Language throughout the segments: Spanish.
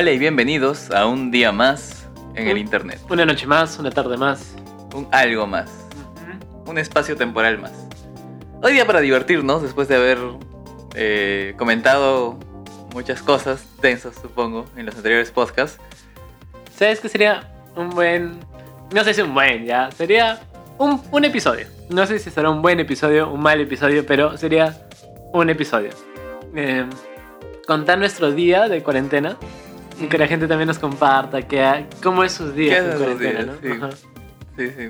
Hola y bienvenidos a un día más en el internet. Una noche más, una tarde más. Un algo más. Un espacio temporal más. Hoy día para divertirnos, después de haber eh, comentado muchas cosas tensas, supongo, en los anteriores podcasts. ¿Sabes qué sería un buen... No sé si un buen, ya. Sería un, un episodio. No sé si será un buen episodio, un mal episodio, pero sería un episodio. Eh, contar nuestro día de cuarentena. Que la gente también nos comparta que, cómo es sus días ¿Qué en cuarentena, días? ¿no? Sí. Sí, sí.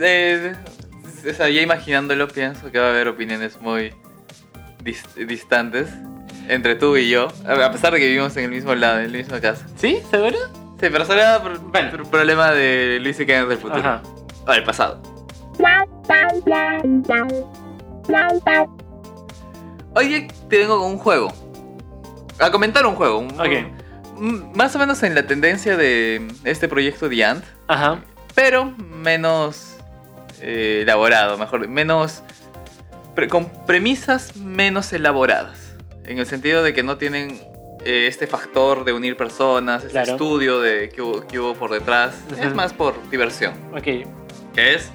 Eh, o sea, ya imaginándolo, pienso que va a haber opiniones muy dis- distantes entre tú y yo, a a pesar de que vivimos en el mismo lado, en la misma casa. ¿Sí? ¿Seguro? Sí, pero será por, Bueno. por problema de Luis y Kenneth del futuro. Ajá. O del pasado. Oye, te vengo con un juego. A comentar un juego. un- Ok. un- más o menos en la tendencia de este proyecto The Ant, Ajá. pero menos eh, elaborado, mejor, menos. pre- con premisas menos elaboradas. En el sentido de que no tienen eh, este factor de unir personas, este Claro. estudio de qué hubo, por detrás. Es más por diversión. Ok. ¿Qué es?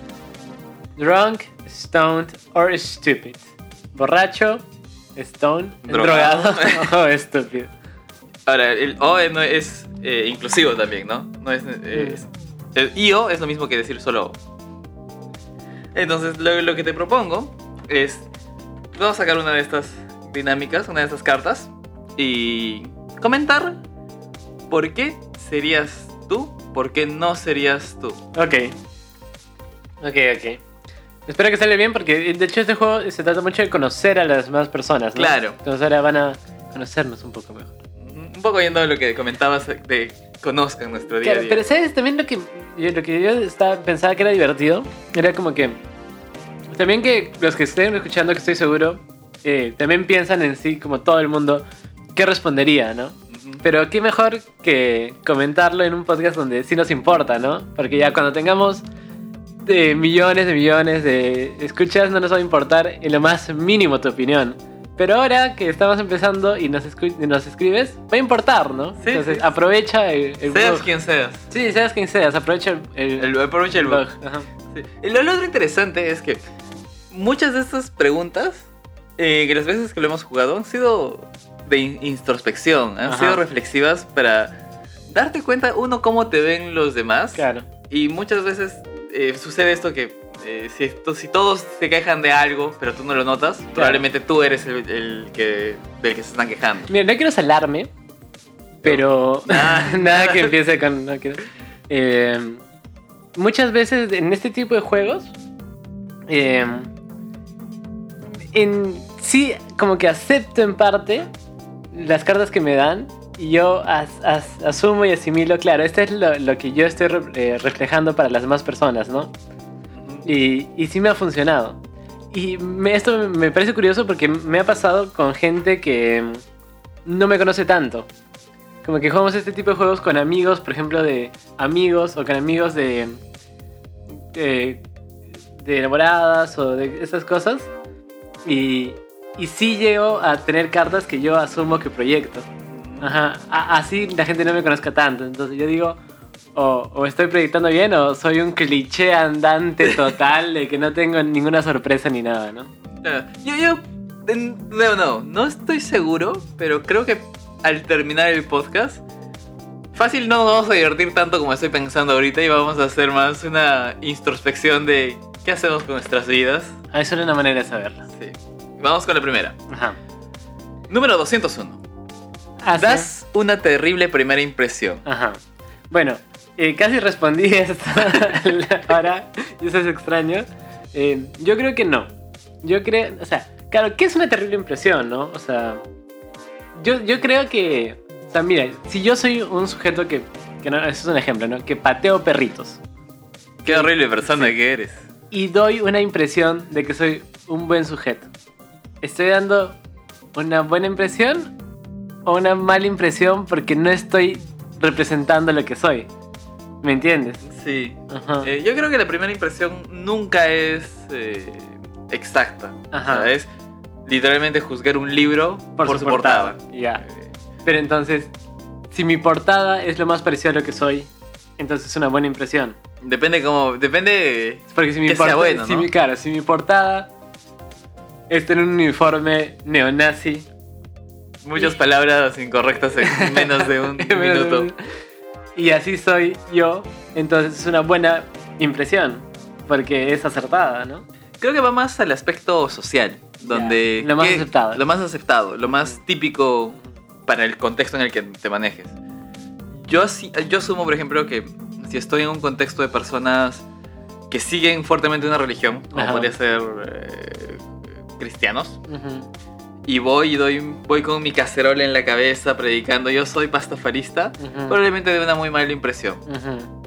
Drunk, stoned or stupid. Borracho, stone, Drogado. drogado o estúpido. Ahora, el O no es eh, inclusivo también, ¿no? No es, eh, es- el IO es lo mismo que decir solo O. Entonces, lo, lo que te propongo es. Vamos a sacar una de estas dinámicas, una de estas cartas, y comentar por qué serías tú, por qué no serías tú. Ok. Ok, ok. Espero que salga bien porque de hecho este juego se trata mucho de conocer a las demás personas, ¿no? Claro. Entonces ahora van a conocernos un poco mejor. Un poco yendo a lo que comentabas de conozcan nuestro día a Claro, día. pero ¿sabes? También lo que yo, lo que yo estaba, pensaba que era divertido era como que también que los que estén escuchando, que estoy seguro, eh, también piensan en sí, como todo el mundo, qué respondería, ¿no? Pero qué mejor que comentarlo en un podcast donde sí nos importa, ¿no? Porque ya cuando tengamos de millones de millones de escuchas no nos va a importar en lo más mínimo tu opinión. Pero ahora que estamos empezando y nos, escu- y nos escribes, va a importar, ¿no? Sí, Entonces sí. aprovecha el, el Seas blog. quien seas. Sí, seas quien seas, aprovecha el, el, aprovecha el blog. Ajá. Sí. Y Lo, lo otro interesante es que muchas de estas preguntas, eh, que las veces que lo hemos jugado, han sido de in- introspección, han Ajá. sido reflexivas para darte cuenta, uno, cómo te ven los demás. Claro. Y muchas veces eh, sucede esto que eh, si, to- si todos se quejan de algo, pero tú no lo notas, probablemente tú eres el, el que, del que se están quejando. Mira, no quiero salarme, pero nada que empiece con. no quiero- Eh, muchas veces en este tipo de juegos, eh, en, sí, como que acepto en parte las cartas que me dan y yo as- as- asumo y asimilo, claro, esto es lo, lo que yo estoy re- reflejando para las demás personas, ¿no? Y, y sí me ha funcionado. Y me- esto me parece curioso porque me ha pasado con gente que no me conoce tanto. Como que jugamos este tipo de juegos con amigos, por ejemplo, de amigos o con amigos de. de, de enamoradas o de esas cosas. Y, y sí llego a tener cartas que yo asumo que proyecto. Ajá, a- así la gente no me conozca tanto. Entonces yo digo, o, o estoy proyectando bien o soy un cliché andante total de que no tengo ninguna sorpresa ni nada, ¿no? Claro. Yo, yo, no, no, no estoy seguro, pero creo que al terminar el podcast, fácil no nos vamos a divertir tanto como estoy pensando ahorita y vamos a hacer más una introspección de qué hacemos con nuestras vidas. Ah, eso era una manera de saberlo. Sí. Vamos con la primera. Ajá. Número 201. Ah, ¿sí? Das una terrible primera impresión. Ajá. Bueno, eh, casi respondí esta ahora, y eso es extraño. Eh, yo creo que no. Yo creo, o sea, claro, que es una terrible impresión, ¿no? O sea, yo, yo creo que, o sea, mira, si yo soy un sujeto que, que no, eso es un ejemplo, ¿no? Que pateo perritos Qué horrible persona que eres. y doy una impresión de que soy un buen sujeto. ¿Estoy dando una buena impresión o una mala impresión porque no estoy representando lo que soy? ¿Me entiendes? Sí. Ajá. Eh, yo creo que la primera impresión nunca es eh, exacta. Ajá. O sea, es literalmente juzgar un libro por, su portada. Ya. Pero entonces, si mi portada es lo más parecido a lo que soy, entonces es una buena impresión. Depende como. Depende. Porque si mi Que sea portada, bueno, si ¿no? mi, claro, si mi portada es tener un uniforme neonazi, Muchas palabras incorrectas en menos de un minuto. Y así soy yo, entonces es una buena impresión, porque es acertada, ¿no? Creo que va más al aspecto social, donde... Ya, lo más ¿qué- aceptado. Lo más aceptado, lo más típico para el contexto en el que te manejes. Yo, yo asumo, por ejemplo, que si estoy en un contexto de personas que siguen fuertemente una religión, como Ajá. podría ser eh, cristianos, Ujú, y voy y doy, voy con mi cacerola en la cabeza predicando yo soy pastafarista, ujú, probablemente de una muy mala impresión.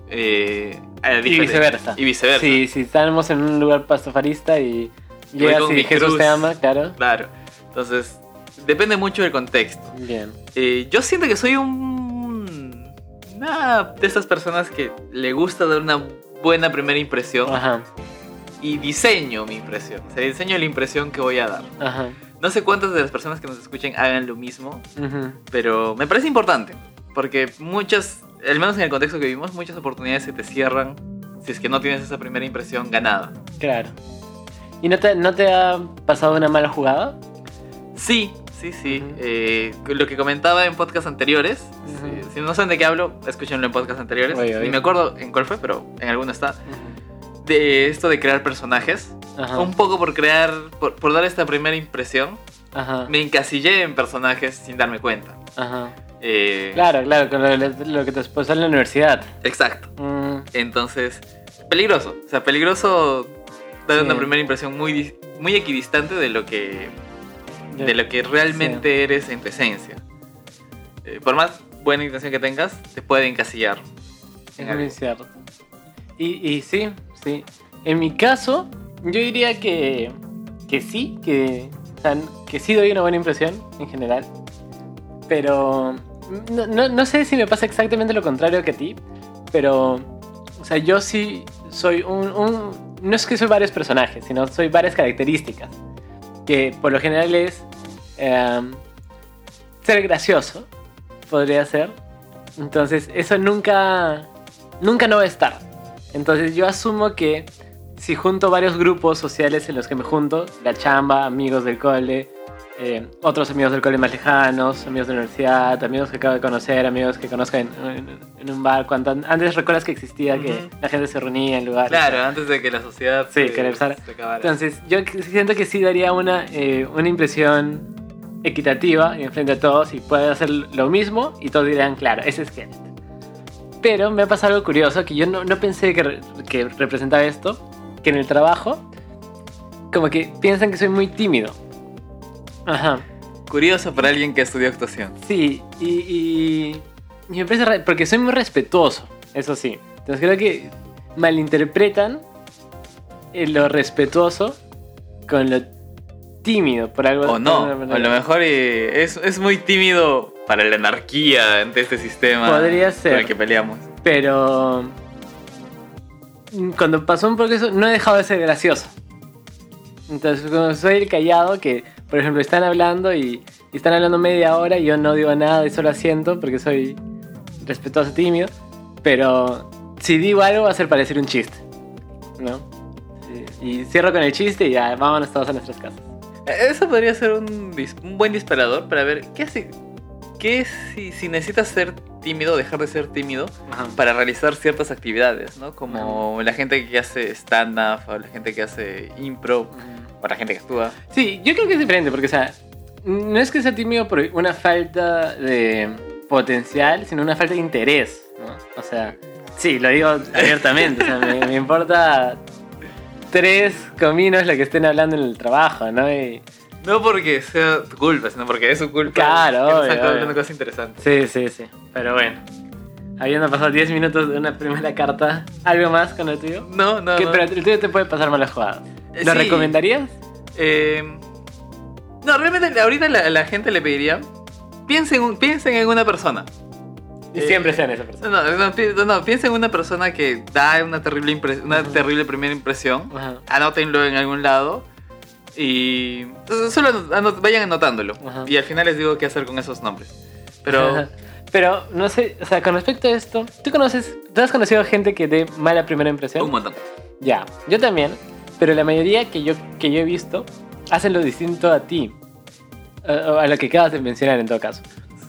Eh, la Y viceversa. Y viceversa. Sí, si estamos en un lugar pastafarista y llegas y Jesús cruz. te ama, claro. Claro. Entonces, depende mucho del contexto. Bien. Eh, yo siento que soy un. Una de esas personas que le gusta dar una buena primera impresión Ajá, y diseño mi impresión. O sea, diseño la impresión que voy a dar. ajá. No sé cuántas de las personas que nos escuchen hagan lo mismo, ujú. pero me parece importante. Porque muchas, al menos en el contexto que vivimos, muchas oportunidades se te cierran si es que no tienes esa primera impresión ganada. Claro. ¿Y no te, no te ha pasado una mala jugada? Sí, sí, sí. Ujú. Eh, lo que comentaba en podcasts anteriores. Ujú. si, si no saben de qué hablo, escúchenlo en podcasts anteriores. Oye, oye. Ni me acuerdo en cuál fue, pero en alguno está. De esto de crear personajes. Ajá. Un poco por crear, por, por dar esta primera impresión, Ajá. me encasillé en personajes sin darme cuenta. Ajá. Eh, Claro, claro, con lo, lo que te pasó en la universidad. Exacto. Mm, Entonces, peligroso. O sea, peligroso dar Sí. una primera impresión muy, muy equidistante de lo que de lo que realmente eres en tu esencia. Eh, por más buena intención que tengas, te puede encasillar. en Es muy algo. cierto. Y, y sí, sí. En mi caso, yo diría que, que sí, que, que sí doy una buena impresión en general. Pero no, no- no sé si me pasa exactamente lo contrario que a ti. Pero, o sea, yo sí soy un, un- No es que soy varios personajes, sino soy varias características. Que por lo general es em, ser gracioso, podría ser. Entonces, eso nunca, nunca no va a estar. Entonces, yo asumo que si junto varios grupos sociales en los que me junto, la chamba, amigos del cole, eh, otros amigos del cole más lejanos, amigos de la universidad, amigos que acabo de conocer, amigos que conozco en, en- en un bar. Cuando, antes recuerdas que existía, que Ujú. la gente se reunía en lugares. Claro, antes de que la sociedad Sí, se, que empezara. se acabara. Entonces, yo que- siento que sí daría una, eh, una impresión equitativa en frente a todos y puede hacer lo mismo y todos dirán, claro, ese es Kenneth. Pero me ha pasado algo curioso que yo no, no pensé que, re- que representaba esto, que en el trabajo, como que piensan que soy muy tímido. Ajá. Curioso para alguien que estudió actuación. Sí, y, y, y me parece porque soy muy respetuoso, eso sí. Entonces creo que malinterpretan eh, lo respetuoso con lo tímido, por algo O no, a lo mejor eh, es, es muy tímido para la anarquía ante este sistema Podría ser. con el que peleamos. Pero mm, cuando pasó un poco eso, no he dejado de ser gracioso. Entonces, como soy el callado que, por ejemplo, están hablando y, y están hablando media hora y yo no digo nada y solo asiento porque soy respetuoso, tímido. Pero si digo algo va a ser parecer un chiste, ¿no? Y, cierro con el chiste y ya, vámonos todos a nuestras casas. Eh, Eso podría ser un, dis- un buen disparador para ver qué hace. ¿Qué si, si necesitas ser tímido, dejar de ser tímido para realizar ciertas actividades, ¿no? Como la gente que hace stand-up, o la gente que hace impro, o la gente que actúa. Sí, yo creo que es diferente, porque, o sea, no es que sea tímido por una falta de potencial, sino una falta de interés, ¿no? O sea, sí, lo digo abiertamente, o sea, me, me importa tres cominos lo que estén hablando en el trabajo, ¿no? Y, No porque sea tu culpa, sino porque es su culpa. Claro, obvio, están hablando obvio. cosas interesantes. sí, sí, sí, pero bueno. Habiendo pasado 10 minutos de una primera carta, ¿algo más con el tuyo? No, no. ¿Qué- no. Pero el tuyo te puede pasar malas jugadas. Eh, ¿Lo sí. recomendarías? Eh, no, realmente ahorita la, la gente le pediría. Piensen, piensen en una persona. Y Eh, siempre sean esa persona. No, no, no, pi- no, piensen en una persona que da una terrible, una Ujú. terrible primera impresión. Ajá. Anótenlo en algún lado. Y solo anot- anot- vayan anotándolo. Ajá. Y al final les digo qué hacer con esos nombres. Pero Pero no sé, o sea, con respecto a esto, ¿tú conoces, tú has conocido gente que dé mala primera impresión? Un montón. Ya, yo también, pero la mayoría que yo, que yo he visto hacen lo distinto a ti, a, a lo que acabas de mencionar en todo caso,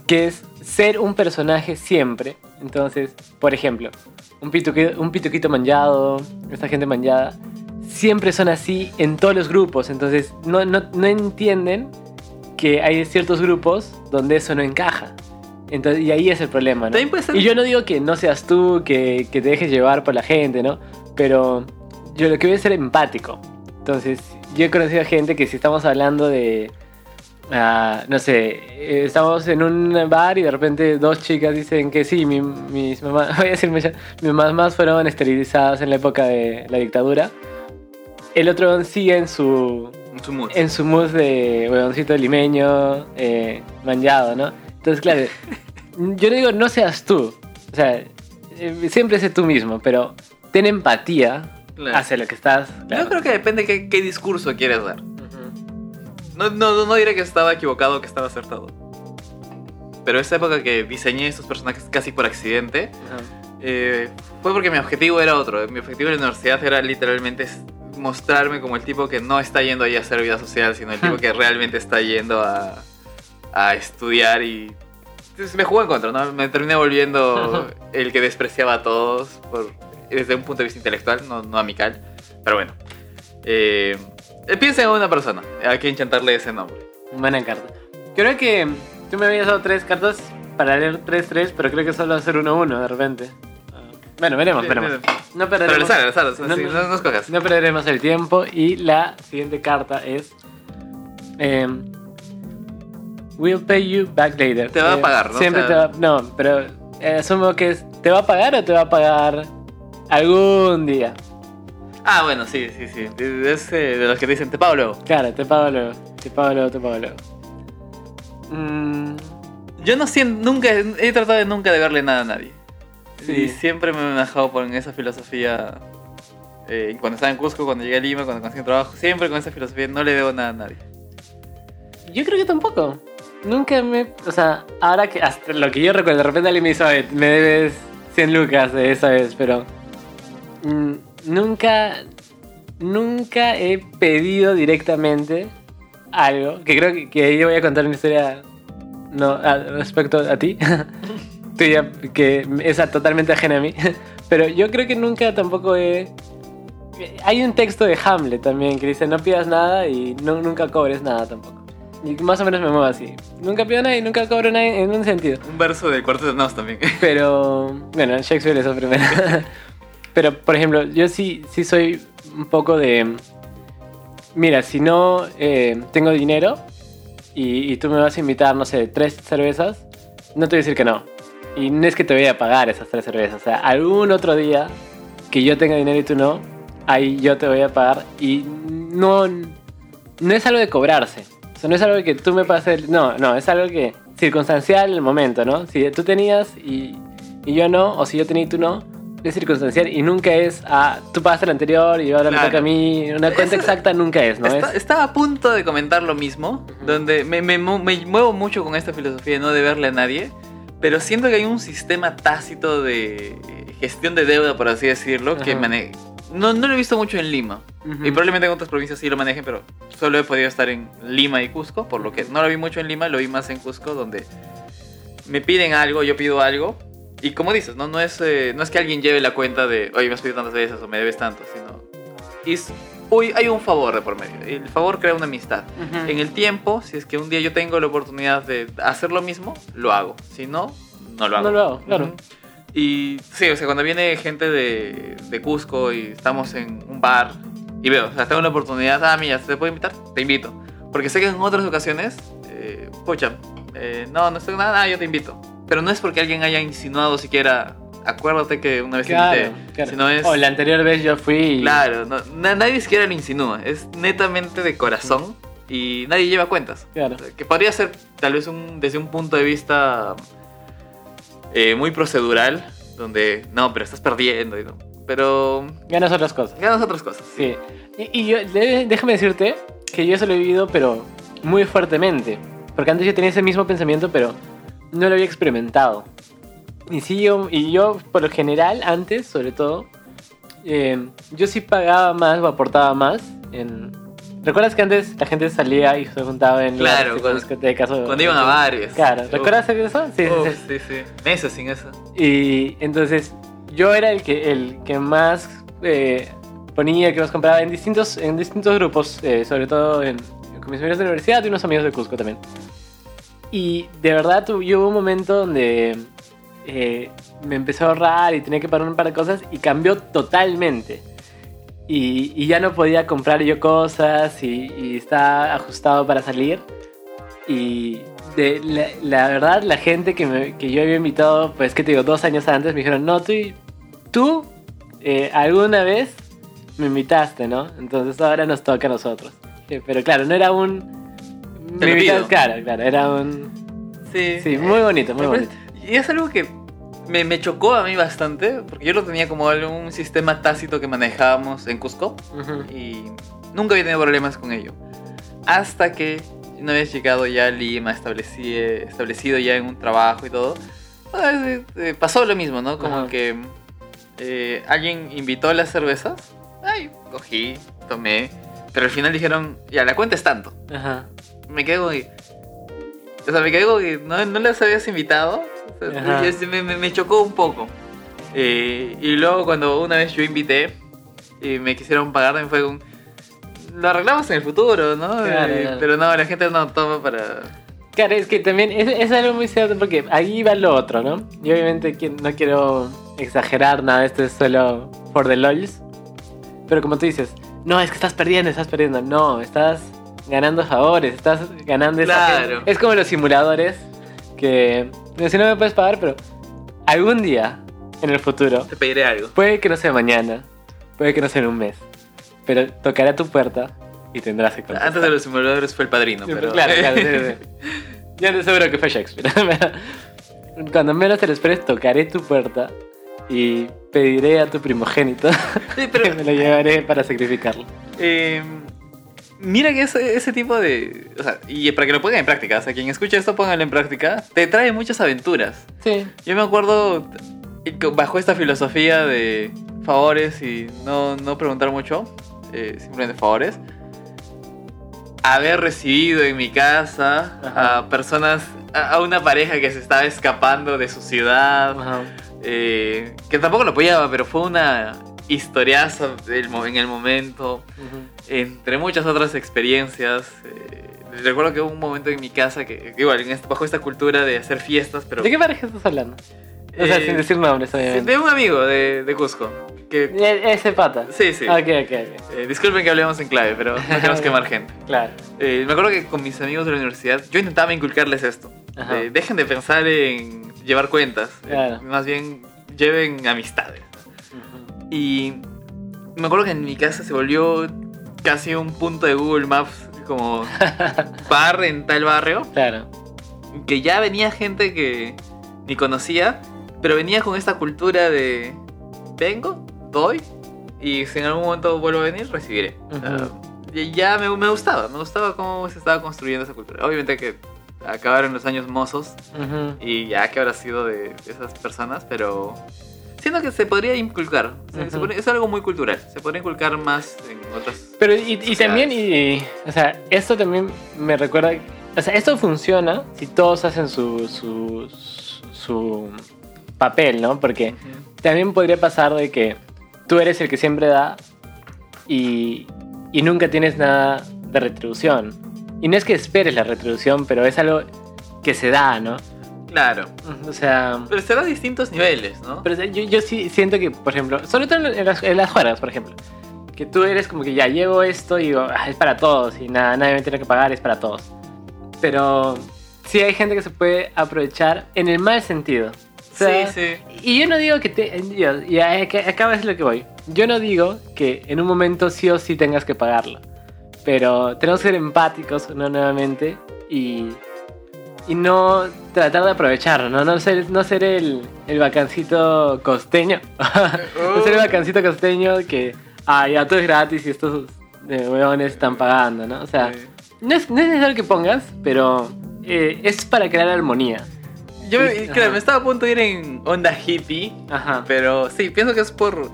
que es ser un personaje siempre. Entonces, por ejemplo, un pituquito, un pituquito manchado, esta gente manchada, siempre son así en todos los grupos, entonces no, no, no entienden que hay ciertos grupos donde eso no encaja. Entonces, y ahí es el problema, ¿no? Puede ser- Y yo no digo que no seas tú, que, que te dejes llevar por la gente, ¿no? Pero yo lo que voy es ser empático. Entonces, yo he conocido gente que si estamos hablando de... ah, no sé, eh, estamos en un bar y de repente dos chicas dicen que sí, mi- mis mamás, voy a decir, mis mamás fueron esterilizadas en la época de la dictadura. El otro sigue en su, Su mood. en su mood de huevoncito limeño, eh, manchado, ¿no? Entonces, claro, yo no digo no seas tú, o sea, eh, siempre sé tú mismo, pero ten empatía Claro. hacia lo que estás. claro. Yo creo que depende qué, qué discurso quieres dar. No, no, no diré que estaba equivocado o que estaba acertado. Pero esa época que diseñé estos personajes casi por accidente, eh, fue porque mi objetivo era otro. Mi objetivo en la universidad era literalmente mostrarme como el tipo que no está yendo ahí a hacer vida social, sino el tipo que realmente está yendo a, a estudiar y... entonces me jugó en contra, ¿no? Me terminé volviendo el que despreciaba a todos por, desde un punto de vista intelectual, no, no amical. Pero bueno. Eh, piensa en una persona a quien chantarle ese nombre. Buena carta. Creo que tú me habías dado tres cartas para leer 3-3, pero creo que solo va a ser 1-1 de repente. Ah, Bueno, veremos, veremos. No Pero perderemos, le sale, le sale, o sea, No, sí, no. no, no escojas. no perderemos el tiempo. Y la siguiente carta es. em, we'll pay you back later. Te va a Eh, pagar, ¿no? Siempre O sea- te va. No, pero eh, asumo que es. ¿Te va a pagar o te va a pagar algún día? Ah, bueno, sí, sí, sí. Es de los que te dicen, te pago luego. Claro, te pago luego. Te pago luego, te pago luego. Mm, Yo no siento, nunca, he tratado de nunca de verle nada a nadie. Sí. Y siempre me he manejado por esa filosofía. eh, cuando estaba en Cusco, cuando llegué a Lima, cuando conseguí un trabajo, siempre con esa filosofía, no le debo nada a nadie. Yo creo que tampoco. Nunca me. O sea, ahora que. Hasta lo que yo recuerdo, de repente alguien me dice, "Oye, me debes 100 lucas de esa vez, pero. mm, nunca. Nunca he pedido directamente algo. Que creo que, que yo voy a contar una historia. No, a- respecto a ti. tuya, que es a- totalmente ajena a mí. Pero yo creo que nunca tampoco he. Hay un texto de Hamlet también que dice no pidas nada y no, nunca cobres nada tampoco. Y más o menos me muevo así. Nunca pido nada y nunca cobro nada en un sentido. Un verso del Cuarteto de Nos también. Pero, bueno, Shakespeare eso primero. Pero, por ejemplo, yo sí, sí soy un poco de... Mira, si no eh, tengo dinero y, y tú me vas a invitar, no sé, tres cervezas, no te voy a decir que no. Y no es que te voy a pagar esas tres cervezas. O sea, algún otro día que yo tenga dinero y tú no, ahí yo te voy a pagar. Y no, no es algo de cobrarse. O sea, no es algo que tú me pases. No, no, es algo que circunstancial el momento, ¿no? Si tú tenías y, y yo no, o si yo tenía y tú no, es circunstancial y nunca es, ah, tú pagaste el anterior y ahora me Claro. toca a mí. Una cuenta Eso- exacta nunca es, ¿no? Está- es, Estaba a punto de comentar lo mismo, Ujú. donde me, me me muevo mucho con esta filosofía de no deberle a nadie, pero siento que hay un sistema tácito de eh, gestión de deuda, por así decirlo, que Ajá. mane- no, no lo he visto mucho en Lima. Ujú. Y probablemente en otras provincias sí lo manejen, pero solo he podido estar en Lima y Cusco, por lo que no lo vi mucho en Lima, lo vi más en Cusco, donde me piden algo, yo pido algo. Y como dices, no, no, es, eh, no es que alguien lleve la cuenta de, oye, me has pedido tantas veces o me debes tanto, sino... Es, uy, hay un favor de por medio. El favor crea una amistad. Ujú. En el tiempo, si es que un día yo tengo la oportunidad de hacer lo mismo, lo hago. Si no, no lo hago. No lo hago, claro. Ujú. Y sí, o sea, cuando viene gente de, de Cusco y estamos en un bar y veo, o sea, tengo la oportunidad, ah, mira, ¿te puedo invitar? Te invito. Porque sé que en otras ocasiones, eh, eh, no, no estoy nada, nada, yo te invito. Pero no es porque alguien haya insinuado siquiera, acuérdate que una vez Claro, invité. claro. Sino es, O la anterior vez yo fui y... claro, no- na- nadie siquiera lo insinúa, es netamente de corazón y nadie lleva cuentas. Claro. Que podría ser tal vez un, desde un punto de vista eh, muy procedural, donde no, pero estás perdiendo, y no. pero Ganas otras cosas. ganas otras cosas. Sí. Y, y yo, déjame decirte que yo eso lo he vivido, pero muy fuertemente. Porque antes yo tenía ese mismo pensamiento, pero no lo había experimentado. Y sí, yo, y yo por lo general, antes, sobre todo, eh, yo sí pagaba más o aportaba más en... ¿Recuerdas que antes la gente salía y se juntaba en Claro, las cuando- discotecas o- Cuando iban a bares. Claro, ¿recuerdas eso? Sí, sí, sí. sí, sí. Meses sin eso. Y entonces yo era el que, el que más eh, ponía, que más compraba en distintos, en distintos grupos, eh, sobre todo en, con mis amigos de la universidad y unos amigos de Cusco también. Y de verdad yo hubo un momento donde eh, me empezó a ahorrar y tenía que pagar un par de cosas y cambió totalmente. Y, y ya no podía comprar yo cosas y, y estaba ajustado para salir. Y de, la, la verdad, la gente que, me- que yo había invitado, pues que te digo, dos años antes, me dijeron, no, tú, tú eh, alguna vez me invitaste, ¿no? Entonces ahora nos toca a nosotros. Eh, Pero claro, no era un... Me pido. claro, claro, era un... Sí. Sí, muy bonito, muy bonito. Y es algo que me, me chocó a mí bastante, porque yo lo tenía como un sistema tácito que manejábamos en Cusco Ujú. y nunca había tenido problemas con ello. Hasta que una vez llegado ya a Lima, estableci- establecido ya en un trabajo y todo, pues, eh, eh, pasó lo mismo, ¿no? Como Ajá. que eh, alguien invitó las cervezas, ay, cogí, tomé, pero al final dijeron, ya, la cuenta es tanto. Ajá. Me quedé como que... O sea, me quedé como que no, no las habías invitado. Me, me- me chocó un poco. Eh, y luego cuando una vez yo invité y me quisieron pagar, también fue un... Lo arreglamos en el futuro, ¿no? Claro, Eh, claro. Pero no, la gente no toma para... Claro, es que también es, es algo muy cierto porque ahí va lo otro, ¿no? Y obviamente no quiero exagerar nada, esto es solo for the lols. Pero como tú dices, no, es que estás perdiendo, estás perdiendo. No, estás ganando favores, estás ganando esa Claro. gente. Es como los simuladores que si no me puedes pagar, pero algún día en el futuro, Te pediré algo. puede que no sea mañana, puede que no sea en un mes, pero tocará tu puerta y tendrás que contestar. Antes de los simuladores fue el padrino, Sí, pero... Claro, claro, sí, sí. Yo no seguro que fue Shakespeare. Cuando menos te lo esperes, tocaré tu puerta y pediré a tu primogénito Sí, que me lo llevaré para sacrificarlo. Eh, mira que ese, ese tipo de... O sea, y para que lo pongan en práctica, o sea, quien escucha esto, póngalo en práctica, te trae muchas aventuras. Sí. Yo me acuerdo, eh, bajo esta filosofía de favores y no, no preguntar mucho, eh, simplemente favores, haber recibido en mi casa Ajá. a personas, a, a una pareja que se estaba escapando de su ciudad, eh, que tampoco lo apoyaba, pero fue una mo- en el momento Ujú. entre muchas otras experiencias. eh, recuerdo que hubo un momento en mi casa que, igual, bajo esta cultura de hacer fiestas, pero... ¿De qué pareja estás hablando? O sea, Eh, sin decir nombres, obviamente. De un amigo de, de Cusco. Que, E- Ese pata. sí, sí. Ok, ok, ok. Eh, disculpen que hablemos en clave, pero no queremos quemar gente. Claro. Eh, me acuerdo que con mis amigos de la universidad yo intentaba inculcarles esto. Dejen de pensar en llevar cuentas. eh, Claro. más bien lleven amistades. Y me acuerdo que en mi casa se volvió casi un punto de Google Maps como bar en tal barrio. Claro. Que ya venía gente que ni conocía, pero venía con esta cultura de vengo, doy, y si en algún momento vuelvo a venir, recibiré. Ujú. y ya me, me gustaba, me gustaba cómo se estaba construyendo esa cultura. Obviamente que acabaron los años mozos y ya que habrá sido de esas personas, pero siento que se podría inculcar. Se podría- es algo muy cultural, se podría inculcar más en otras. Pero y, también, y, o sea, esto también me recuerda, o sea, esto funciona si todos hacen su, su, su papel, ¿no? Porque también podría pasar de que tú eres el que siempre da y, y nunca tienes nada de retribución. Y no es que esperes la retribución, pero es algo que se da, ¿no? Claro, O sea, pero será a distintos niveles, ¿no? pero yo, yo sí siento que, por ejemplo, sobre todo en las, en las juegas, por ejemplo, que tú eres como que ya llevo esto y digo, "Ah, es para todos y nada, nadie me tiene que pagar, es para todos. Pero sí hay gente que se puede aprovechar en el mal sentido. O sea, sí, sí. Y yo no digo que te. yo- Y acá es lo que voy. Yo no digo que en un momento sí o sí tengas que pagarlo. Pero tenemos que ser empáticos, ¿no? Nuevamente. Y. Y no tratar de aprovecharlo, ¿no? No ser, no ser el, el vacancito costeño. no ser el vacancito costeño que. Ah, ya todo es gratis y estos eh, huevones están pagando, ¿no? O sea, Sí. no es, no es necesario que pongas, pero eh, es para crear armonía. Yo claro, ajá. me estaba a punto de ir en onda hippie, Ajá. pero sí, pienso que es por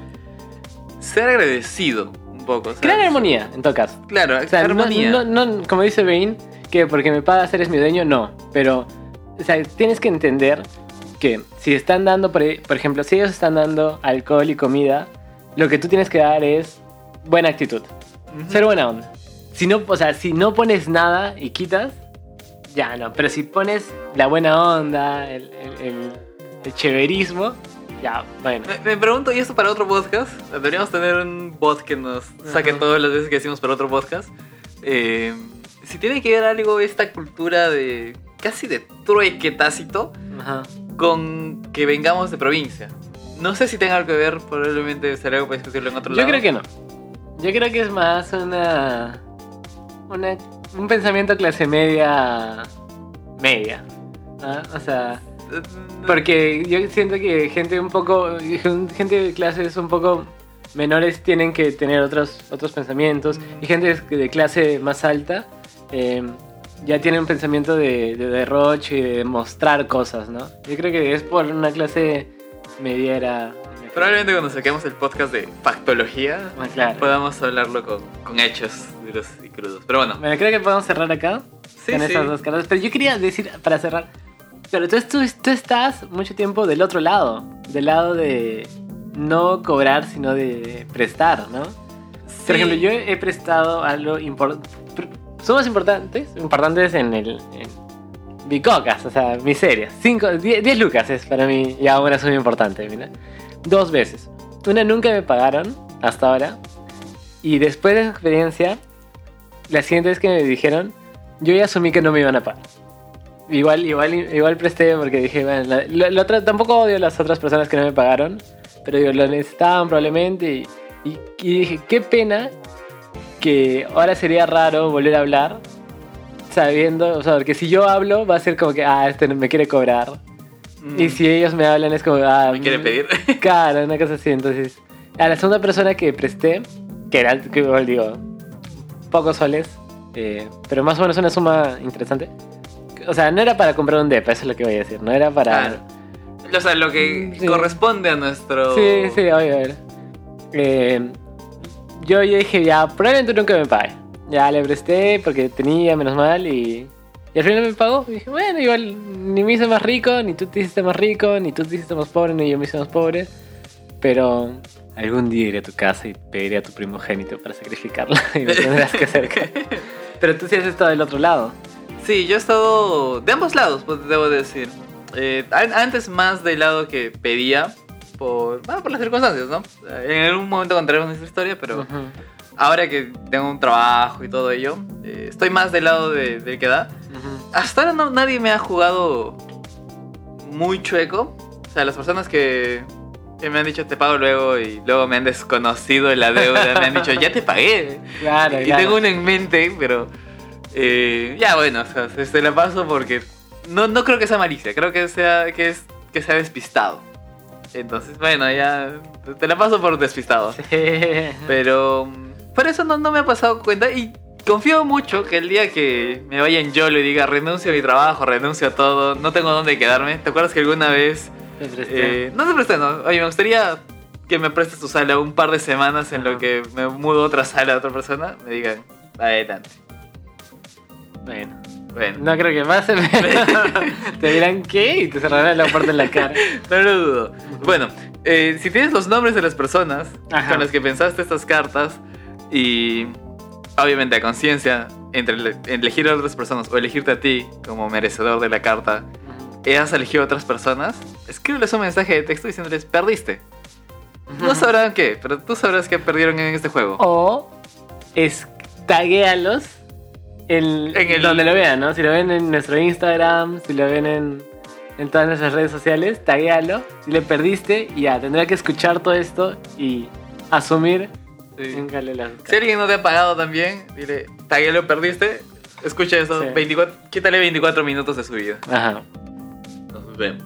ser agradecido un poco. ¿sabes? Crear armonía, en todo caso. Claro, O sea, no, armonía. no- no- como dice Bane, que porque me pagas eres mi dueño, no. Pero, o sea, tienes que entender que si están dando, por, e- por ejemplo, si ellos están dando alcohol y comida, lo que tú tienes que dar es buena actitud, Ujú. ser buena onda. Si no, o sea, si no pones nada y quitas, ya no. Pero si pones la buena onda, el, el, el- el chéverismo, ya, bueno. Me, me pregunto, ¿y esto para otro podcast? Deberíamos tener un bot que nos saque Ajá. todas las veces que decimos para otro podcast. Eh, si tiene que ver algo esta cultura de casi de trueque tácito Ajá. con que vengamos de provincia. No sé si tenga algo que ver, probablemente será algo para discutirlo en otro Yo lado. creo que no. Yo creo que es más una, una un pensamiento clase media media. O sea, porque yo siento que gente un poco gente de clases un poco menores tienen que tener otros otros pensamientos y gente de clase más alta eh, ya tiene un pensamiento de, de derroche y de mostrar cosas, ¿no? Yo creo que es por una clase mediera. Probablemente cuando saquemos el podcast de factología Ah, claro. podamos hablarlo con, con hechos duros y crudos. Pero bueno, Bueno, creo que podemos cerrar acá sí, con sí. esas dos cartas. Pero yo quería decir, para cerrar, pero tú, tú, tú estás mucho tiempo del otro lado, del lado de no cobrar, sino de prestar, ¿no? Por ejemplo, yo he prestado algo importante. Somos importantes, importantes en el. En bicocas, o sea, miserias. 10 lucas es para mí ya una suma importante, mira. Dos veces. Una nunca me pagaron, hasta ahora. Y después de esa experiencia, la siguiente vez que me dijeron, yo ya asumí que no me iban a pagar. Igual, igual, igual presté porque dije, bueno, la- la- la otra- tampoco odio a las otras personas que no me pagaron, pero digo, lo necesitaban probablemente y, y- y dije, qué pena que ahora sería raro volver a hablar sabiendo, o sea, porque si yo hablo va a ser como que, ah, este me quiere cobrar. Mm, Y si ellos me hablan es como, ah, me quiere mm, pedir. Claro, una cosa así. Entonces, a la segunda persona que presté, que era, que digo, pocos soles, eh, pero más o menos una suma interesante. O sea, no era para comprar un depa, eso es lo que voy a decir. No era para. Claro. O sea, lo que Sí. corresponde a nuestro. Sí, sí, obvio. obvio. Eh, yo, yo dije, ya, probablemente nunca me pague. Ya le presté porque tenía menos mal y, y al final me pagó. Y dije, bueno, igual ni me hice más rico, ni tú te hiciste más rico, ni tú te hiciste más pobre, ni yo me hice más pobre. Pero algún día iré a tu casa y pediré a tu primogénito para sacrificarla y me tendrás que hacer caso. Pero tú sí has estado del otro lado. Sí, yo he estado de ambos lados, pues, debo decir. Eh, an- antes más del lado que pedía por, bueno, por las circunstancias, ¿no? En algún momento contaremos nuestra historia, pero Ujú. ahora que tengo un trabajo y todo ello, eh, estoy más del lado de- del que da. Ujú. Hasta ahora no, nadie me ha jugado muy chueco. O sea, las personas que, que me han dicho te pago luego y luego me han desconocido la deuda, me han dicho ya te pagué. Claro, y claro. tengo uno en mente, pero eh, ya bueno, o sea, se, se la paso porque no, no creo que sea malicia, creo que sea que es que sea despistado. Entonces, bueno, ya te la paso por despistado. Sí. Pero por eso no, no me ha pasado cuenta y confío mucho que el día que me vaya en YOLO y diga renuncio a mi trabajo, renuncio a todo, no tengo dónde quedarme. ¿Te acuerdas que alguna vez... Te presté. eh, no te presté, no. Oye, me gustaría que me prestes tu sala un par de semanas en lo que me mudo a otra sala de otra persona. Me digan, adelante. Bueno. Bueno, No creo que pase, pero te dirán qué y te cerrarán la puerta en la cara. no lo dudo. Bueno, eh, si tienes los nombres de las personas Ajá. con las que pensaste estas cartas y obviamente a conciencia entre ele- elegir a otras personas o elegirte a ti como merecedor de la carta, has elegido a otras personas, escríbeles un mensaje de texto diciéndoles perdiste. No sabrán qué, pero tú sabrás que perdieron en este juego. O es taguéalos En el- donde lo vean, ¿no? Si lo ven en nuestro Instagram, si lo ven en, en todas nuestras redes sociales, taguéalo. Si le perdiste, ya tendrá que escuchar todo esto y asumir. Sí. Las Si alguien no te ha pagado también, dile, taguelo perdiste, escucha eso, Sí. 24, quítale 24 minutos de su vida. Ajá. Nos vemos.